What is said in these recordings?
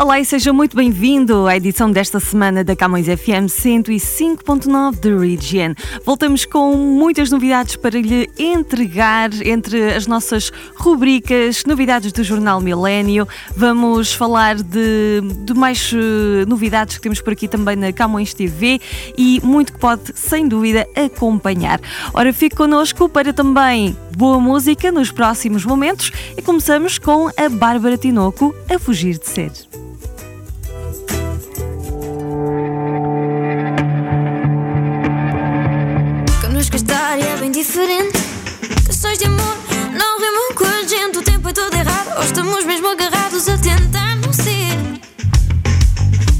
Olá e seja muito bem-vindo à edição desta semana da Camões FM 105.9 The Region. Voltamos com muitas novidades para lhe entregar entre as nossas rubricas, novidades do Jornal Milênio. Vamos falar de, de mais uh, novidades que temos por aqui também na Camões TV e muito que pode, sem dúvida, acompanhar. Ora, fique connosco para também boa música nos próximos momentos e começamos com a Bárbara Tinoco a fugir de ser. Diferente. Canções de amor não rimam com a gente. O tempo é todo errado. Ou estamos mesmo agarrados a tentar não ser.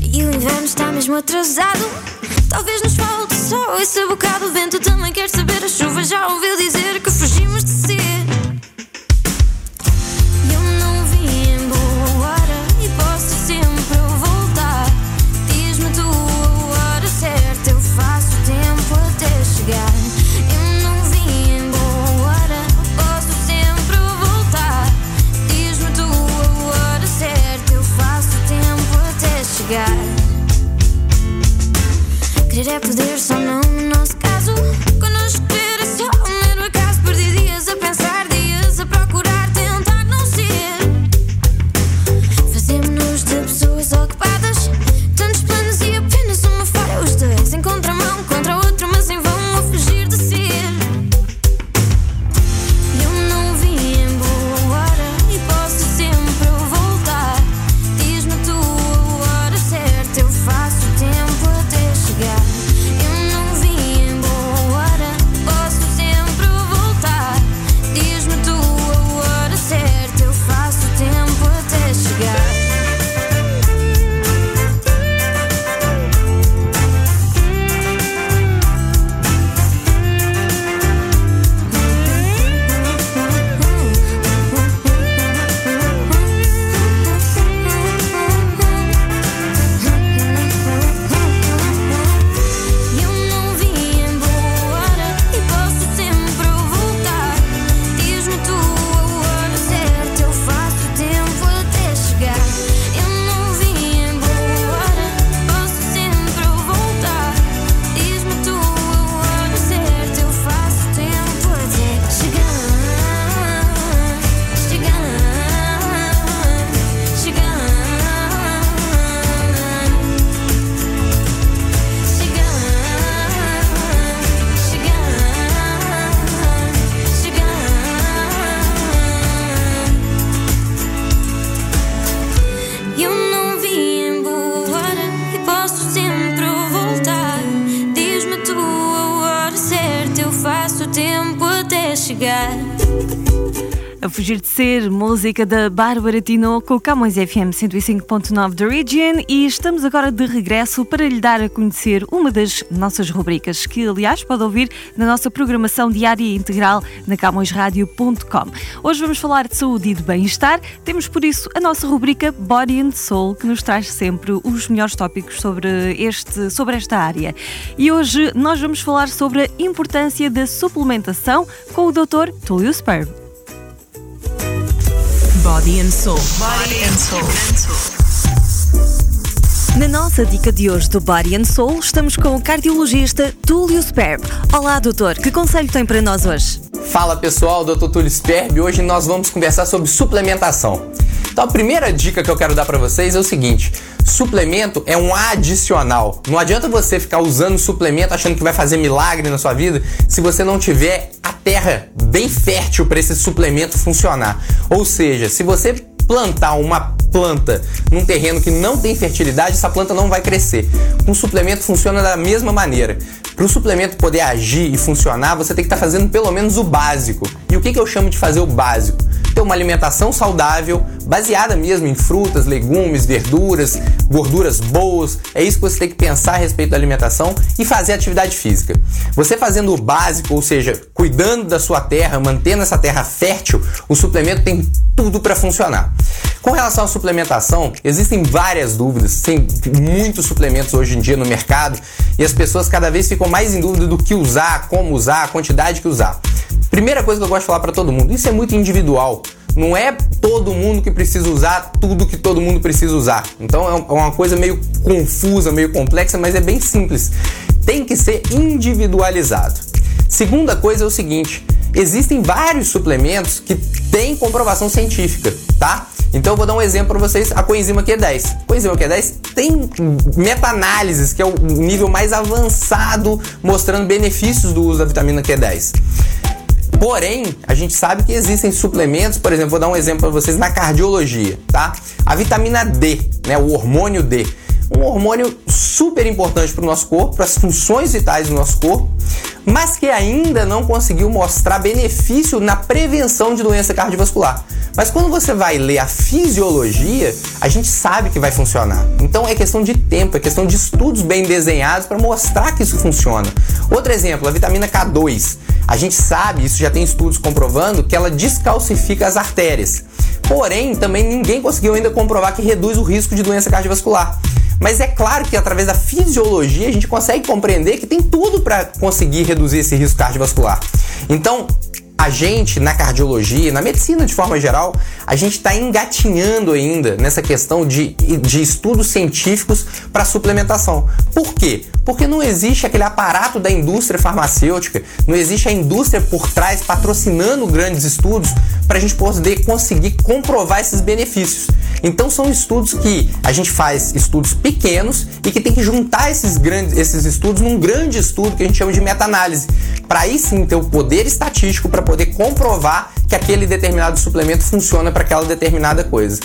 E o inverno está mesmo atrasado. Talvez nos falte só esse bocado. O vento também quer saber. A chuva já ouviu dizer música da Bárbara Tinoco, Camões FM 105.9 da Region e estamos agora de regresso para lhe dar a conhecer uma das nossas rubricas, que aliás pode ouvir na nossa programação diária e integral na camõesradio.com. Hoje vamos falar de saúde e de bem-estar, temos por isso a nossa rubrica Body and Soul, que nos traz sempre os melhores tópicos sobre, este, sobre esta área. E hoje nós vamos falar sobre a importância da suplementação com o Dr. Túlio Sperb. Body and Soul. Body and Soul. Na nossa dica de hoje do Body and Soul, estamos com o cardiologista Túlio Sperb. Olá, doutor, que conselho tem para nós hoje? Fala pessoal, Dr. Túlio Sperb. Hoje nós vamos conversar sobre suplementação. Então a primeira dica que eu quero dar para vocês é o seguinte: suplemento é um adicional. Não adianta você ficar usando suplemento achando que vai fazer milagre na sua vida se você não tiver a terra bem fértil para esse suplemento funcionar. Ou seja, se você plantar uma planta num terreno que não tem fertilidade, essa planta não vai crescer. Com suplemento funciona da mesma maneira. Para o suplemento poder agir e funcionar, você tem que estar tá fazendo pelo menos o básico. E o que, que eu chamo de fazer o básico? Ter uma alimentação saudável, baseada mesmo em frutas, legumes, verduras, gorduras boas. É isso que você tem que pensar a respeito da alimentação e fazer atividade física. Você fazendo o básico, ou seja, cuidando da sua terra, mantendo essa terra fértil, o suplemento tem tudo para funcionar. Com relação à suplementação, existem várias dúvidas, tem muitos suplementos hoje em dia no mercado e as pessoas cada vez ficam mais em dúvida do que usar, como usar, a quantidade que usar. Primeira coisa que eu gosto de falar para todo mundo, isso é muito individual. Não é todo mundo que precisa usar tudo que todo mundo precisa usar. Então é, é uma coisa meio confusa, meio complexa, mas é bem simples. Tem que ser individualizado. Segunda coisa é o seguinte: existem vários suplementos que têm comprovação científica, tá? Então eu vou dar um exemplo para vocês, a coenzima Q10. A coenzima Q10 tem meta-análises, que é o nível mais avançado, mostrando benefícios do uso da vitamina Q10. Porém, a gente sabe que existem suplementos, por exemplo, vou dar um exemplo para vocês na cardiologia, tá? A vitamina D, né, o hormônio D, um hormônio super importante para o nosso corpo, para as funções vitais do nosso corpo, mas que ainda não conseguiu mostrar benefício na prevenção de doença cardiovascular. Mas quando você vai ler a fisiologia, a gente sabe que vai funcionar. Então é questão de tempo, é questão de estudos bem desenhados para mostrar que isso funciona. Outro exemplo, a vitamina K2. A gente sabe, isso já tem estudos comprovando, que ela descalcifica as artérias. Porém, também ninguém conseguiu ainda comprovar que reduz o risco de doença cardiovascular. Mas é claro que através da fisiologia a gente consegue compreender que tem tudo para conseguir reduzir esse risco cardiovascular. Então, a gente, na cardiologia, na medicina de forma geral, a gente está engatinhando ainda nessa questão de, de estudos científicos para suplementação. Por quê? Porque não existe aquele aparato da indústria farmacêutica, não existe a indústria por trás patrocinando grandes estudos para a gente poder conseguir comprovar esses benefícios. Então são estudos que a gente faz estudos pequenos e que tem que juntar esses grandes esses estudos num grande estudo que a gente chama de meta-análise, para aí sim ter o poder estatístico para poder comprovar que aquele determinado suplemento funciona para aquela determinada coisa.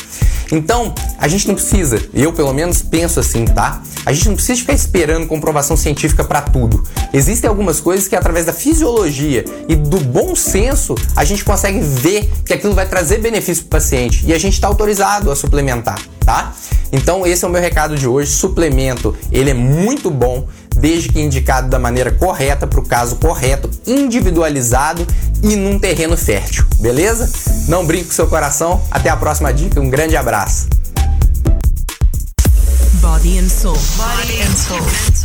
Então, a gente não precisa, eu pelo menos penso assim, tá? A gente não precisa ficar esperando comprovação científica para tudo. Existem algumas coisas que através da fisiologia e do bom senso a gente consegue ver que aquilo vai trazer benefício para o paciente e a gente está autorizado a suplementar, tá? Então esse é o meu recado de hoje. Suplemento, ele é muito bom desde que indicado da maneira correta para o caso correto, individualizado e num terreno fértil, beleza? Não brinque com seu coração. Até a próxima dica. Um grande abraço. Body and Soul. Body and Soul.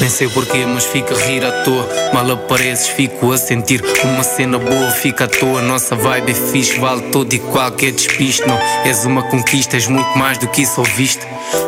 Nem sei porquê, mas fica a rir à toa. Mal apareces, fico a sentir uma cena boa, fica à toa. Nossa vibe é fixe, vale todo e qualquer despiste. Não és uma conquista, és muito mais do que isso ouviste.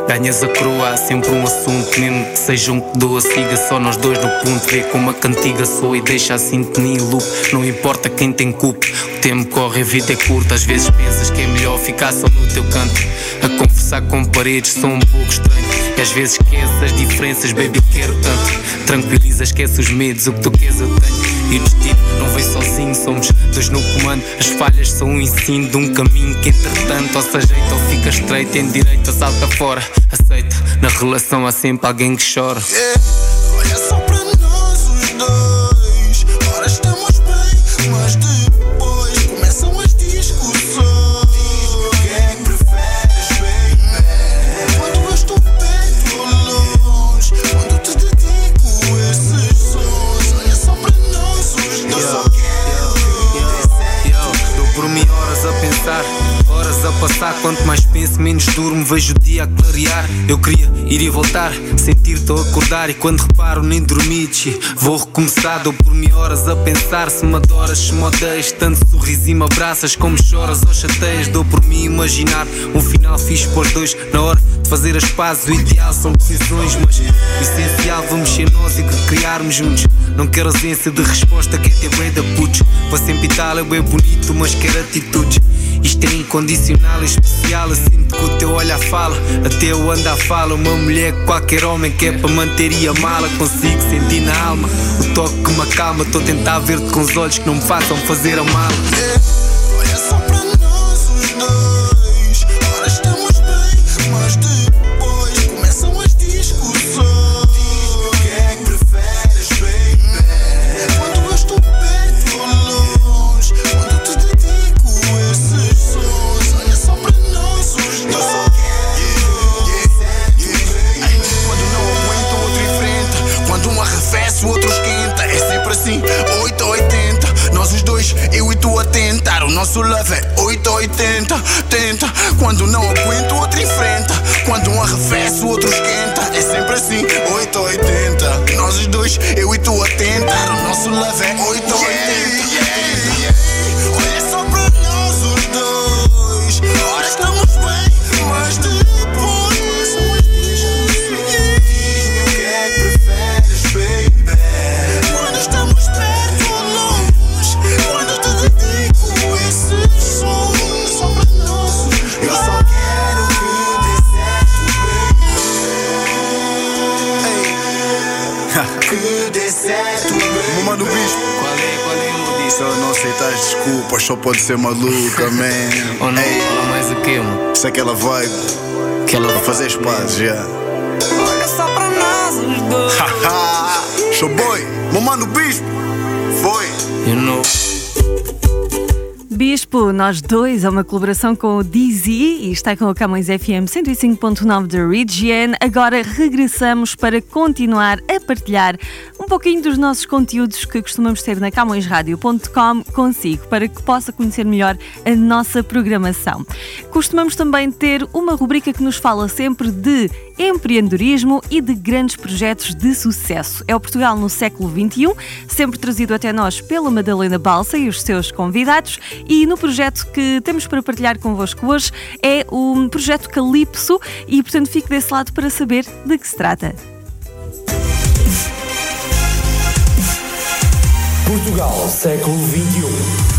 Ganhas a coroa, há sempre um assunto, mesmo que seja um que doa, siga só nós dois no ponto. Vê como a cantiga soa e deixa a sintonia loop. Não importa quem tem culpa, o tempo corre, a vida é curta. Às vezes pensas que é melhor ficar só no teu canto. A conversar com paredes, sou um pouco estranho. E às vezes esquece as diferenças, baby, quero tanto. Tranquiliza, esquece os medos, o que tu queres eu tenho. E o destino não vem sozinho, somos dois no comando. As falhas são um ensino de um caminho que, entretanto, ou se ajeita ou fica estreito, tem direito salta fora. Aceita, na relação há sempre alguém que chora. Yeah. Olha só para vejo o dia a clarear. Eu queria ir e voltar, sentir-te a acordar. E quando reparo, nem dormi. Vou recomeçar, dou por mim horas a pensar. Se me adoras, se me odeias, tanto sorriso e me abraças, como choras ou chateias. Dou por mim imaginar um final fixe os dois. Na hora de fazer as pazes, o ideal são decisões, mas o essencial vamos ser nós e que criarmos juntos. Não quero ausência de resposta, que é ter bué da putz. Para sempre tal é bué bonito, mas quero atitudes. Isto é incondicional, é especial. Eu sinto que o teu olhar fala, até eu ando a fala. Uma mulher que qualquer homem quer para manter e amá-la. Consigo sentir na alma o toque que me acalma. Estou a tentar ver-te com os olhos que não me façam fazer a mala. Olha só pra nosso love é 8 ou 80. Tenta. Quando não aguento, outro enfrenta. Quando um arrefece, o outro esquenta. É sempre assim, 8 ou 80. Nós os dois, eu e tu a tentar. O nosso love é 8 ou só pode ser maluca, man. Ou não, Ei, fala mais o que, mano? isso é aquela vibe Que ela para fazer pazes, já. Olha só pra nós os dois. Haha, show boy, meu mano Bispo, foi. You know. Bispo, nós dois, é uma colaboração com o DZ e está com o Camões FM 105.9 da Region. Agora regressamos para continuar a partilhar um pouquinho dos nossos conteúdos que costumamos ter na camõesradio.com consigo, para que possa conhecer melhor a nossa programação. Costumamos também ter uma rubrica que nos fala sempre de empreendedorismo e de grandes projetos de sucesso. É o Portugal no século XXI, sempre trazido até nós pela Madalena Balsa e os seus convidados. E no projeto que temos para partilhar convosco hoje é o projeto Calypso e, portanto, fico desse lado para saber de que se trata. Portugal, século XXI.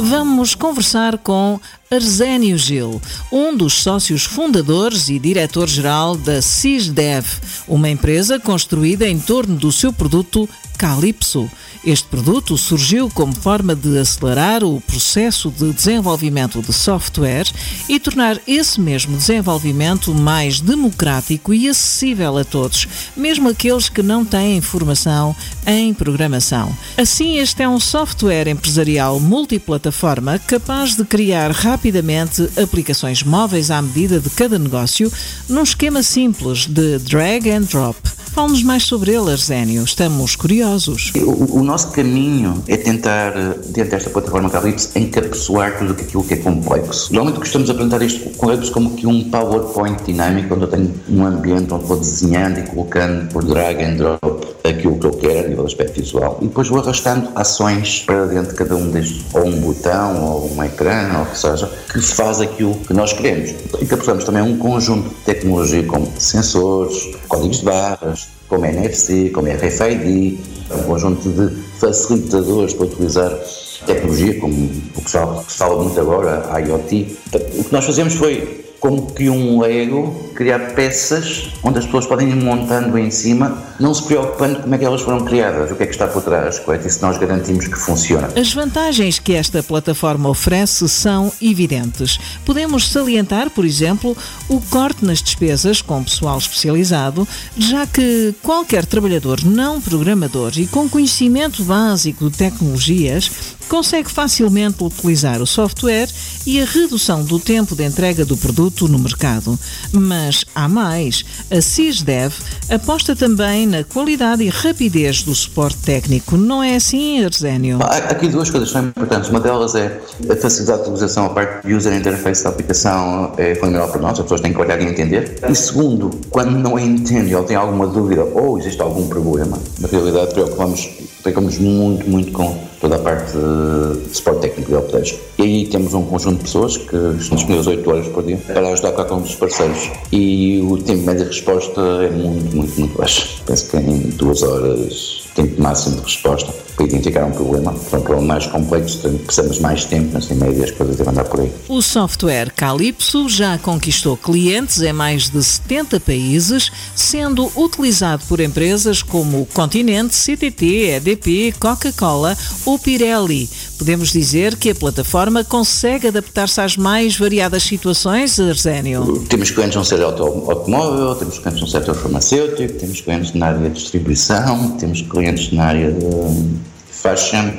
Vamos conversar com Arsénio Gil, um dos sócios fundadores e diretor-geral da CISDEV, uma empresa construída em torno do seu produto Calypso. Este produto surgiu como forma de acelerar o processo de desenvolvimento de software e tornar esse mesmo desenvolvimento mais democrático e acessível a todos, mesmo aqueles que não têm formação em programação. Assim, este é um software empresarial multiplataforma capaz de criar rapidamente aplicações móveis à medida de cada negócio num esquema simples de drag and drop. Fale-nos mais sobre ele, Arsénio. Estamos curiosos. O, o nosso caminho é tentar, eh, dentro desta plataforma Calypso, encapsular tudo aquilo que é complexo. Geralmente gostamos de apresentar com Calypso como que um PowerPoint dinâmico, onde eu tenho um ambiente onde vou desenhando e colocando por drag and drop aquilo que eu quero a nível de aspecto visual. E depois vou arrastando ações para dentro de cada um destes, ou um botão, ou um ecrã, ou o que seja, que faz aquilo que nós queremos. Encapsulamos também um conjunto de tecnologia como sensores, códigos de barras, como NFC, como RFID, um conjunto de facilitadores para utilizar tecnologia, como o que se fala muito agora, a IoT. O que nós fazemos foi, como que um Lego, criar peças onde as pessoas podem ir montando em cima, não se preocupando como é que elas foram criadas, o que é que está por trás, correto? Isso nós garantimos que funciona. As vantagens que esta plataforma oferece são evidentes. Podemos salientar, por exemplo, o corte nas despesas com pessoal especializado, já que qualquer trabalhador não programador e com conhecimento básico de tecnologias consegue facilmente utilizar o software e a redução do tempo de entrega do produto no mercado. Mas há mais. A CISDEV aposta também na qualidade e rapidez do suporte técnico. Não é assim, Arsénio? Aqui duas coisas são importantes. Uma delas é a facilidade de utilização, a parte de user interface da aplicação é fundamental para nós, as pessoas têm que olhar e entender. E segundo, quando não entende ou tem alguma dúvida ou existe algum problema, na realidade preocupamos, preocupamos muito, muito com toda a parte de suporte técnico de helpdesk. E aí temos um conjunto de pessoas que estão disponíveis 8 horas por dia para ajudar cada um dos parceiros. E o tempo médio de resposta é muito, muito, muito baixo. Penso que em duas horas tempo máximo de resposta para identificar um problema. Para um problema mais complexo, precisamos mais tempo, mas em média as coisas devem andar por aí. O software Calypso já conquistou clientes em mais de 70 países, sendo utilizado por empresas como Continente, CTT, EDP, Coca-Cola ou Pirelli. Podemos dizer que a plataforma consegue adaptar-se às mais variadas situações, Arsénio? Temos clientes no setor auto automóvel, temos clientes no setor farmacêutico, temos clientes na área de distribuição, temos clientes na área de fashion,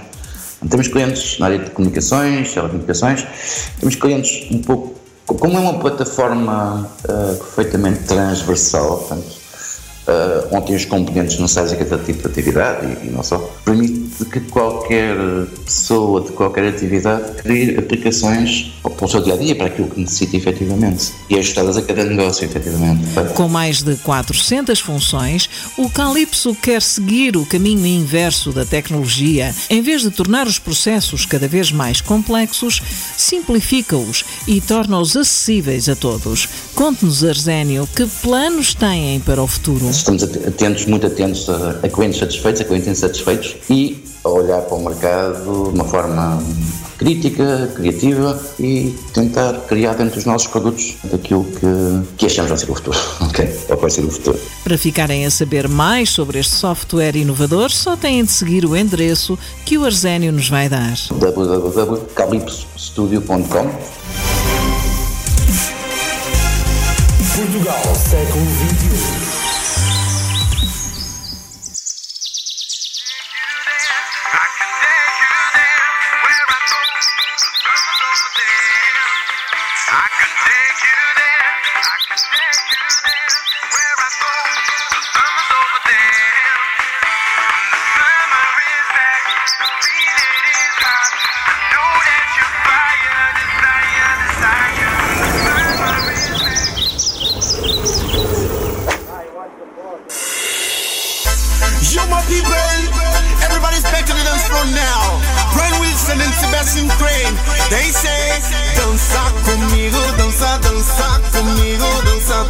temos clientes na área de comunicações, telecomunicações, temos clientes um pouco. Como é uma plataforma uh, perfeitamente transversal, portanto, uh, onde tem os componentes necessários a cada tipo de atividade e, e não só, permite que qualquer pessoa de qualquer atividade crie aplicações para o seu dia a dia, para aquilo que necessita efetivamente e ajustadas a cada negócio efetivamente. Com mais de 400 funções, o Calypso quer seguir o caminho inverso da tecnologia. Em vez de tornar os processos cada vez mais complexos, simplifica-os e torna-os acessíveis a todos. Conte-nos, Arsénio, que planos têm para o futuro? Estamos atentos, muito atentos a, a clientes satisfeitos, a clientes insatisfeitos e a olhar para o mercado de uma forma crítica, criativa e tentar criar dentro dos nossos produtos aquilo que, que achamos vai ser o futuro, ok? Ou vai ser o futuro. Para ficarem a saber mais sobre este software inovador, só têm de seguir o endereço que o Arsénio nos vai dar. www.calypsostudio.com Portugal, século XXI. Ice and. They say, danza conmigo, danza, danza conmigo, danza,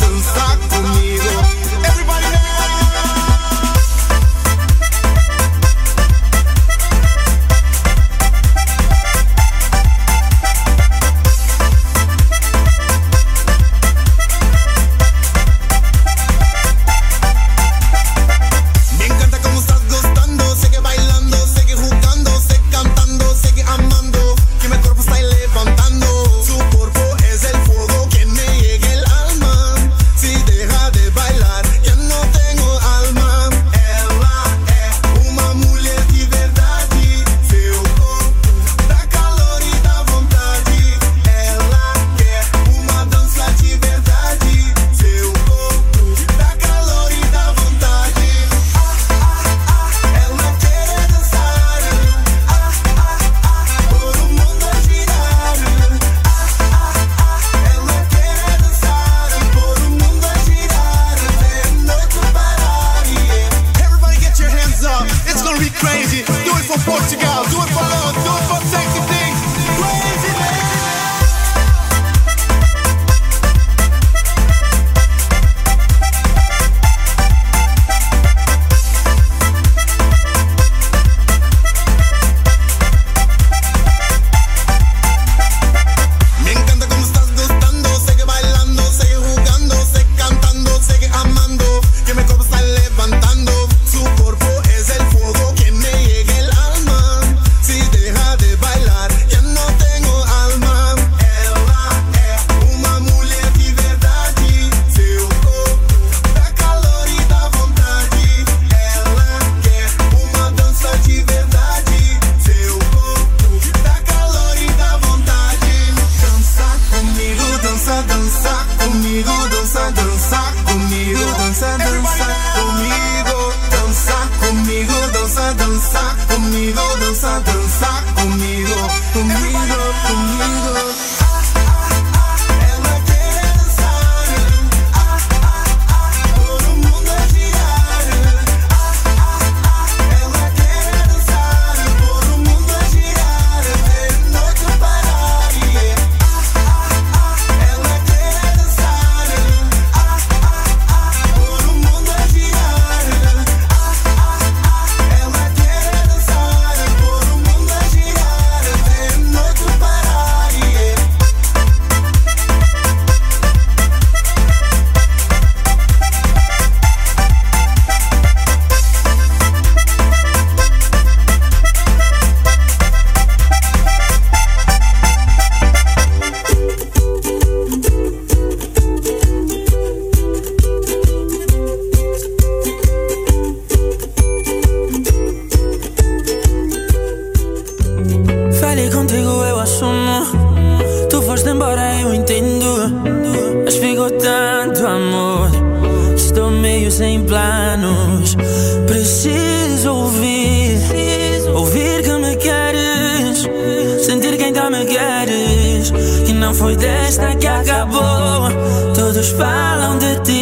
Foi desta que acabou. Todos falam de ti.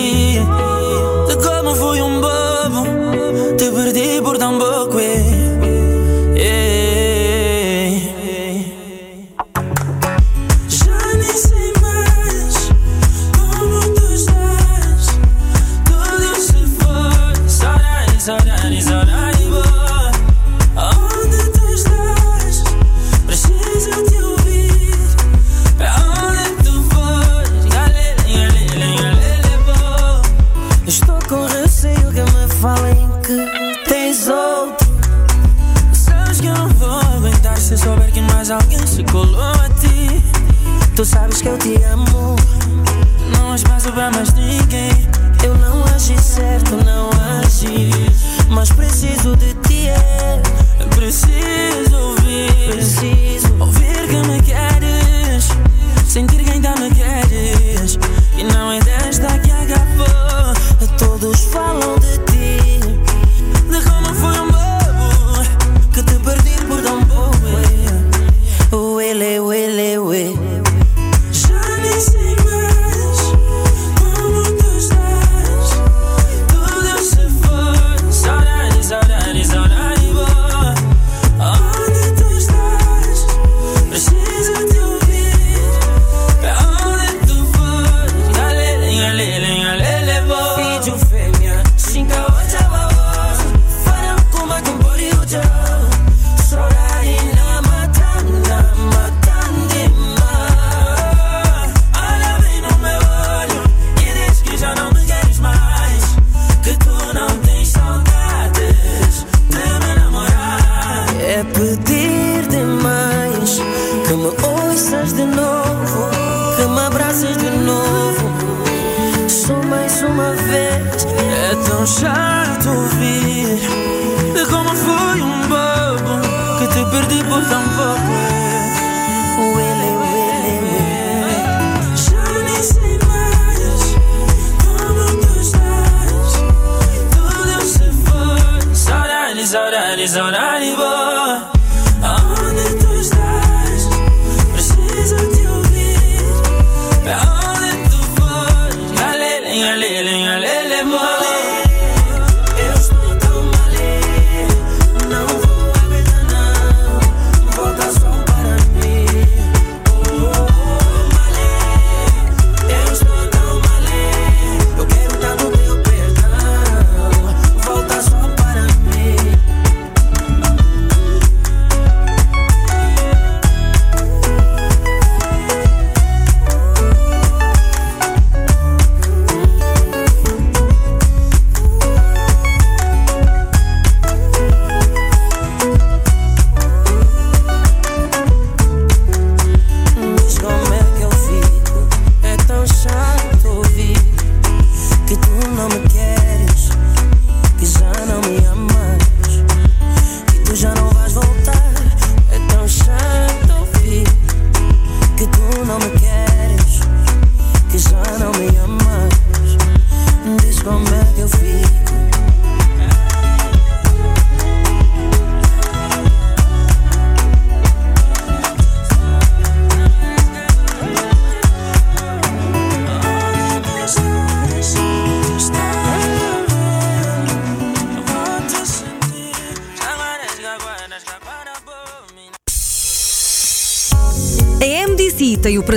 mas alguém se colou a ti. Tu sabes que eu te amo. Não há espaço pra mais ninguém. Eu não agi certo, não agi. Mas preciso de ti, é. Preciso ouvir. Preciso ouvir que me queres. Sentir que ainda me queres. E não é you feel?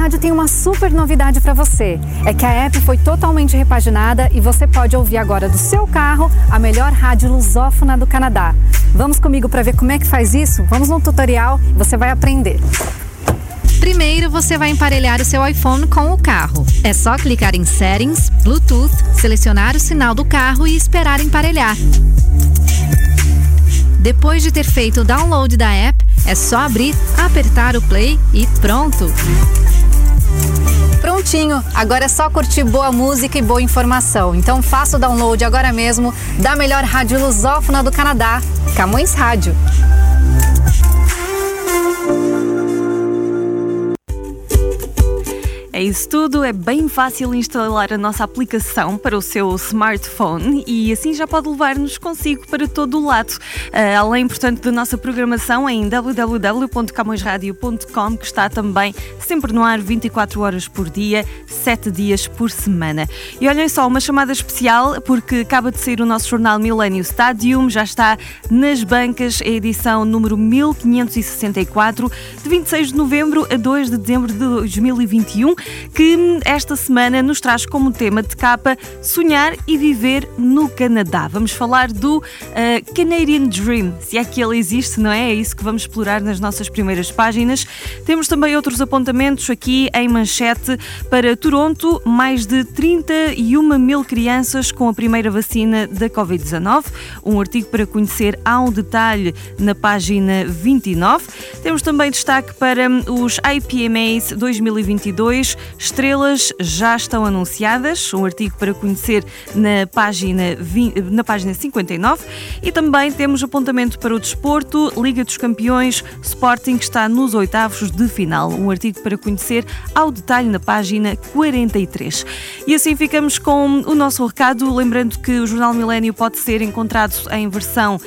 Rádio tem uma super novidade para você. É que a app foi totalmente repaginada e você pode ouvir agora do seu carro a melhor rádio lusófona do Canadá. Vamos comigo para ver como é que faz isso? Vamos no tutorial e você vai aprender. Primeiro, você vai emparelhar o seu iPhone com o carro. É só clicar em Settings, Bluetooth, selecionar o sinal do carro e esperar emparelhar. Depois de ter feito o download da app, é só abrir, apertar o play e pronto! Prontinho, agora é só curtir boa música e boa informação. Então faça o download agora mesmo da melhor rádio lusófona do Canadá, Camões Rádio. É isso tudo, é bem fácil instalar a nossa aplicação para o seu smartphone e assim já pode levar-nos consigo para todo o lado. Uh, além, portanto, da nossa programação em www.camõesradio.com, que está também sempre no ar 24 horas por dia, 7 dias por semana. E olhem só, uma chamada especial, porque acaba de sair o nosso jornal Millennium Stadium, já está nas bancas a edição número 1564, de 26 de novembro a 2 de dezembro de 2021 que esta semana nos traz como tema de capa Sonhar e Viver no Canadá. Vamos falar do uh, Canadian Dream, se é que ele existe, não é? É isso que vamos explorar nas nossas primeiras páginas. Temos também outros apontamentos aqui em manchete para Toronto, mais de 31 mil crianças com a primeira vacina da Covid-19. Um artigo para conhecer ao detalhe na página 29. Temos também destaque para os IPMAs 2022 estrelas já estão anunciadas, um artigo para conhecer na página, 20, na página 59. E também temos apontamento para o desporto, Liga dos Campeões, Sporting está nos oitavos de final, um artigo para conhecer ao detalhe na página 43. E assim ficamos com o nosso recado, lembrando que o Jornal Milênio pode ser encontrado em versão uh,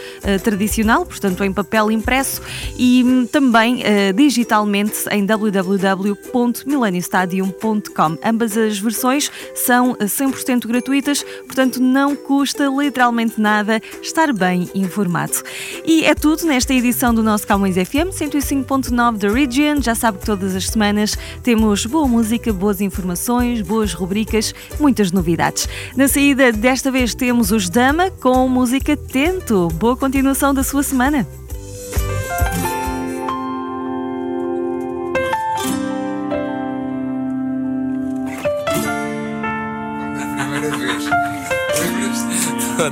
tradicional, portanto em papel impresso, e um, também uh, digitalmente em www.mileniostadium.com. Ambas as versões são 100% gratuitas, portanto não custa literalmente nada estar bem informado. E é tudo nesta edição do nosso Calmões FM 105.9 da Region. Já sabe que todas as semanas temos boa música, boas informações, boas rubricas, muitas novidades. Na saída desta vez temos os Dama com música Tento. Boa continuação da sua semana.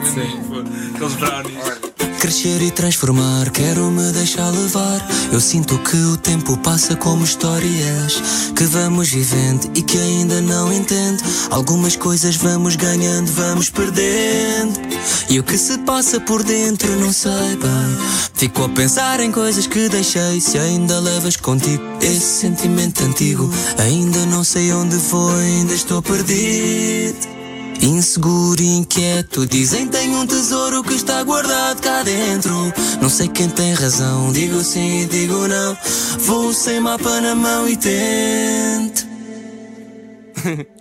Pode ser. Aqueles brownies. Crescer e transformar, quero me deixar levar. Eu sinto que o tempo passa como histórias que vamos vivendo e que ainda não entendo. Algumas coisas vamos ganhando, vamos perdendo. E o que se passa por dentro não sei bem. Fico a pensar em coisas que deixei. Se ainda levas contigo esse sentimento antigo, ainda não sei onde foi, ainda estou perdido. Inseguro inquieto, dizem tem um tesouro que está guardado cá dentro. Não sei quem tem razão, digo sim e digo não. Vou sem mapa na mão e tento.